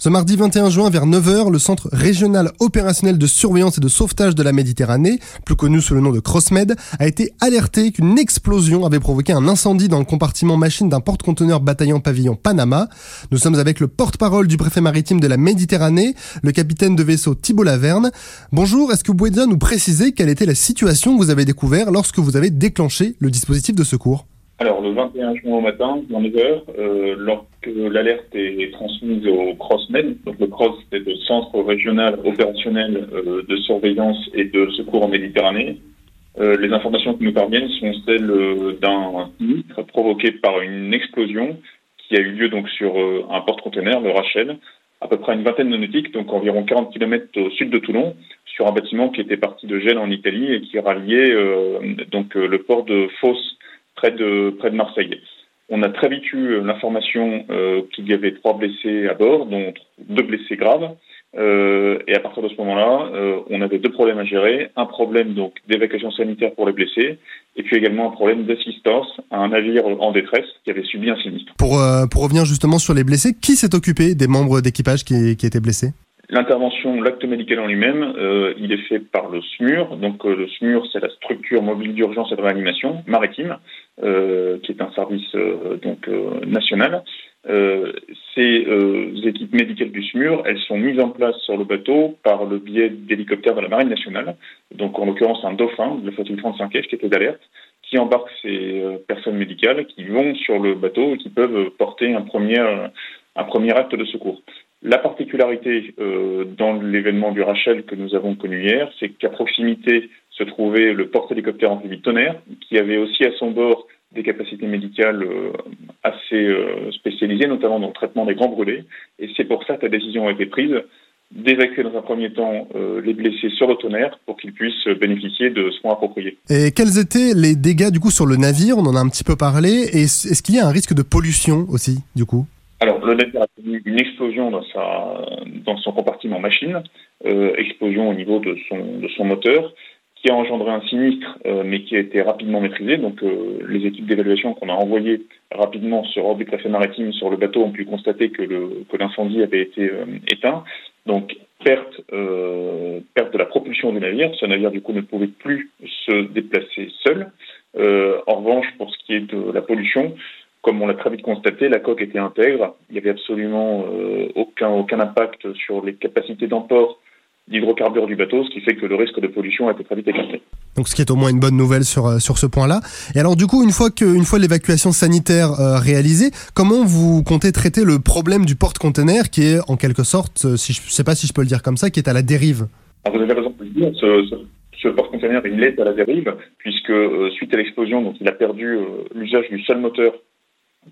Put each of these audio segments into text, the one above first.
Ce mardi 21 juin vers 9h, le Centre régional opérationnel de surveillance et de sauvetage de la Méditerranée, plus connu sous le nom de CrossMed, a été alerté qu'une explosion avait provoqué un incendie dans le compartiment machine d'un porte-conteneur bataillon pavillon Panama. Nous sommes avec le porte-parole du préfet maritime de la Méditerranée, le capitaine de vaisseau Thibault Laverne. Bonjour, est-ce que vous pouvez déjà nous préciser quelle était la situation que vous avez découvert lorsque vous avez déclenché le dispositif de secours? Alors, le 21 juin au matin, dans 9h, euh, lorsque l'alerte est transmise au CROSSMED, donc le CROSS, c'est le Centre régional opérationnel euh, de surveillance et de secours en Méditerranée, euh, les informations qui nous parviennent sont celles euh, d'un sinistre provoqué par une explosion qui a eu lieu donc sur euh, un porte-conteneur, le Rachel, à peu près une vingtaine de nautiques, donc environ 40 km au sud de Toulon, sur un bâtiment qui était parti de Gênes en Italie et qui ralliait donc le port de Fos près de, près de Marseille. On a très vite eu l'information euh, qu'il y avait trois blessés à bord, dont deux blessés graves. Euh, et à partir de ce moment-là, euh, on avait deux problèmes à gérer. Un problème donc d'évacuation sanitaire pour les blessés, et puis également un problème d'assistance à un navire en détresse qui avait subi un sinistre. Pour, euh, pour revenir justement sur les blessés, qui s'est occupé des membres d'équipage qui, qui étaient blessés? L'intervention, l'acte médical en lui-même, euh, il est fait par le SMUR. Donc euh, le SMUR, c'est la structure mobile d'urgence et de réanimation maritime, euh, qui est un service euh, donc euh, national. ces équipes médicales du SMUR, elles sont mises en place sur le bateau par le biais d'hélicoptères de la Marine nationale. Donc en l'occurrence un dauphin la flottille 35F qui était d'alerte, qui embarque ces personnes médicales qui vont sur le bateau et qui peuvent porter un premier, un premier acte de secours. La particularité euh, dans l'événement du Rachel que nous avons connu hier, c'est qu'à proximité se trouvait le porte-hélicoptère amphibie Tonnerre, qui avait aussi à son bord des capacités médicales euh, assez euh, spécialisées, notamment dans le traitement des grands brûlés. Et c'est pour ça que la décision a été prise d'évacuer dans un premier temps les blessés sur le tonnerre pour qu'ils puissent bénéficier de soins appropriés. Et quels étaient les dégâts du coup sur le navire? On en a un petit peu parlé. Est-ce qu'il y a un risque de pollution aussi du coup? Alors, le navire a connu une explosion dans, sa, dans son compartiment machine, euh, explosion au niveau de son, de son moteur, qui a engendré un sinistre, euh, mais qui a été rapidement maîtrisé. Donc, euh, les équipes d'évaluation qu'on a envoyées rapidement sur du préfet maritime sur le bateau ont pu constater que, le, que l'incendie avait été euh, éteint. Donc, perte, euh, perte de la propulsion du navire. Ce navire, du coup, ne pouvait plus se déplacer seul. Euh, en revanche, pour ce qui est de la pollution, comme on l'a très vite constaté, la coque était intègre. Il n'y avait absolument euh, aucun, aucun impact sur les capacités d'emport d'hydrocarbures du bateau, ce qui fait que le risque de pollution a été très vite écarté. Donc ce qui est au moins une bonne nouvelle sur, euh, sur ce point-là. Et alors du coup, une fois, que, une fois l'évacuation sanitaire euh, réalisée, comment vous comptez traiter le problème du porte-container qui est en quelque sorte, si je ne sais pas si je peux le dire comme ça, qui est à la dérive? Alors, Vous avez raison de le dire, ce, ce, ce porte-container il est à la dérive, puisque euh, suite à l'explosion, donc il a perdu euh, l'usage du seul moteur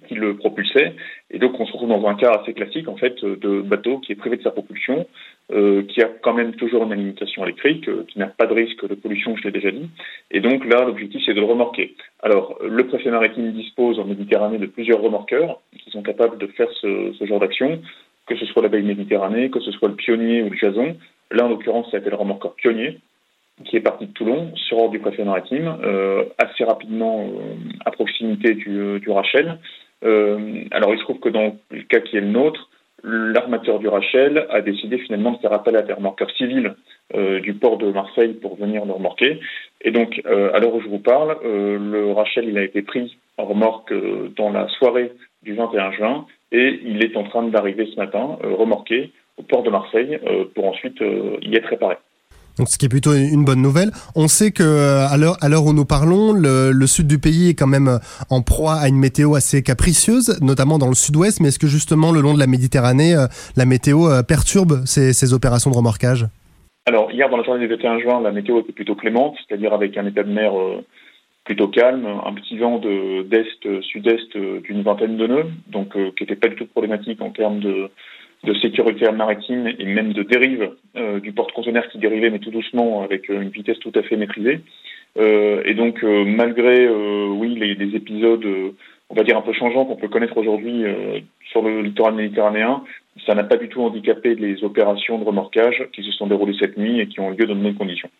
qui le propulsait. Et donc, on se retrouve dans un cas assez classique, en fait, de bateau qui est privé de sa propulsion, euh, qui a quand même toujours une alimentation électrique, euh, qui n'a pas de risque de pollution, je l'ai déjà dit. Et donc, là, l'objectif, c'est de le remorquer. Alors, le préfet maritime dispose en Méditerranée de plusieurs remorqueurs qui sont capables de faire ce, ce genre d'action, que ce soit la baie Méditerranée, que ce soit le pionnier ou le jason. Là, en l'occurrence, ça a été le remorqueur pionnier qui est parti de Toulon sur ordre du préfet maritime, euh, assez rapidement euh, à proximité du, du Rachel. Euh, alors il se trouve que dans le cas qui est le nôtre, l'armateur du Rachel a décidé finalement de faire appel à des remorqueurs civils euh, du port de Marseille pour venir le remorquer. Et donc, euh, à l'heure où je vous parle, euh, le Rachel il a été pris en remorque euh, dans la soirée du 21 juin et il est en train d'arriver ce matin, euh, remorqué au port de Marseille euh, pour ensuite y être réparé. Donc, ce qui est plutôt une bonne nouvelle. On sait que euh, à l'heure où nous parlons, le, sud du pays est quand même euh, en proie à une météo assez capricieuse, notamment dans le sud-ouest. Mais est-ce que justement le long de la Méditerranée, euh, la météo perturbe ces, opérations de remorquage? Alors hier dans la journée du 21 juin, la météo était plutôt clémente, c'est-à-dire avec un état de mer plutôt calme, un petit vent de d'est sud-est d'une vingtaine de nœuds, donc qui n'était pas du tout problématique en termes de de sécurité maritime et même de dérive euh, du porte-conteneur qui dérivait, mais tout doucement, avec euh, une vitesse tout à fait maîtrisée. Euh, et donc, euh, malgré, euh, oui, les, les épisodes, on va dire, un peu changeants qu'on peut connaître aujourd'hui sur le littoral méditerranéen, ça n'a pas du tout handicapé les opérations de remorquage qui se sont déroulées cette nuit et qui ont lieu dans de bonnes conditions.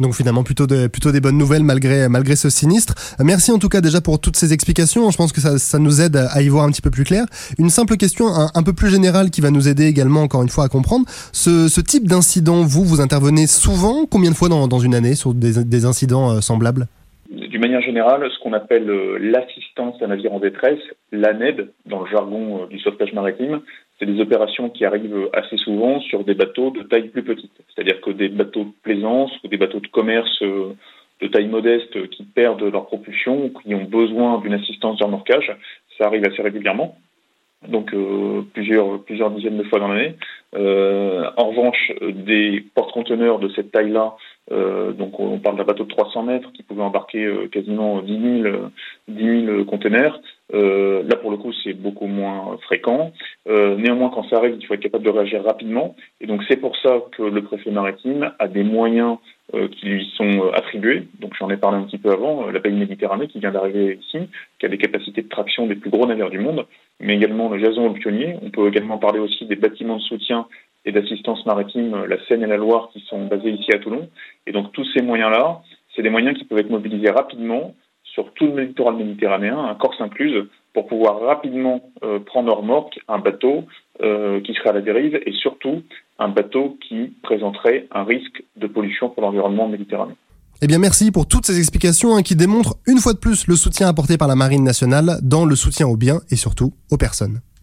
Donc finalement plutôt, plutôt des bonnes nouvelles malgré, malgré ce sinistre. Merci en tout cas déjà pour toutes ces explications. Je pense que ça, ça nous aide à y voir un petit peu plus clair. Une simple question un, peu plus générale qui va nous aider également encore une fois à comprendre. Ce, type d'incident, vous, vous intervenez souvent Combien de fois dans, dans une année sur des, des incidents euh, semblables? D'une manière générale, ce qu'on appelle euh, l'assistance à navire en détresse, l'ANED, dans le jargon euh, du sauvetage maritime, c'est des opérations qui arrivent assez souvent sur des bateaux de taille plus petite. C'est-à-dire que des bateaux de plaisance ou des bateaux de commerce euh, de taille modeste qui perdent leur propulsion ou qui ont besoin d'une assistance de remorquage, ça arrive assez régulièrement donc euh, plusieurs, plusieurs dizaines de fois dans l'année. Euh, en revanche, des porte-conteneurs de cette taille-là, euh, donc on parle d'un bateau de 300 mètres qui pouvait embarquer euh, quasiment 10 000, 10 000 conteneurs. Euh, là, pour le coup, c'est beaucoup moins fréquent. néanmoins, quand ça arrive, il faut être capable de réagir rapidement. Et donc, c'est pour ça que le préfet maritime a des moyens qui lui sont attribués. Donc, j'en ai parlé un petit peu avant. La Pays Méditerranée qui vient d'arriver ici, qui a des capacités de traction des plus gros navires du monde, mais également le Jason le Pionnier. On peut également parler aussi des bâtiments de soutien et d'assistance maritime, la Seine et la Loire, qui sont basés ici à Toulon. Et donc tous ces moyens-là, c'est des moyens qui peuvent être mobilisés rapidement sur tout le littoral méditerranéen, Corse incluse, pour pouvoir rapidement euh, prendre en remorque un bateau euh, qui serait à la dérive et surtout un bateau qui présenterait un risque de pollution pour l'environnement méditerranéen. Eh bien merci pour toutes ces explications hein, qui démontrent une fois de plus le soutien apporté par la Marine nationale dans le soutien aux biens et surtout aux personnes.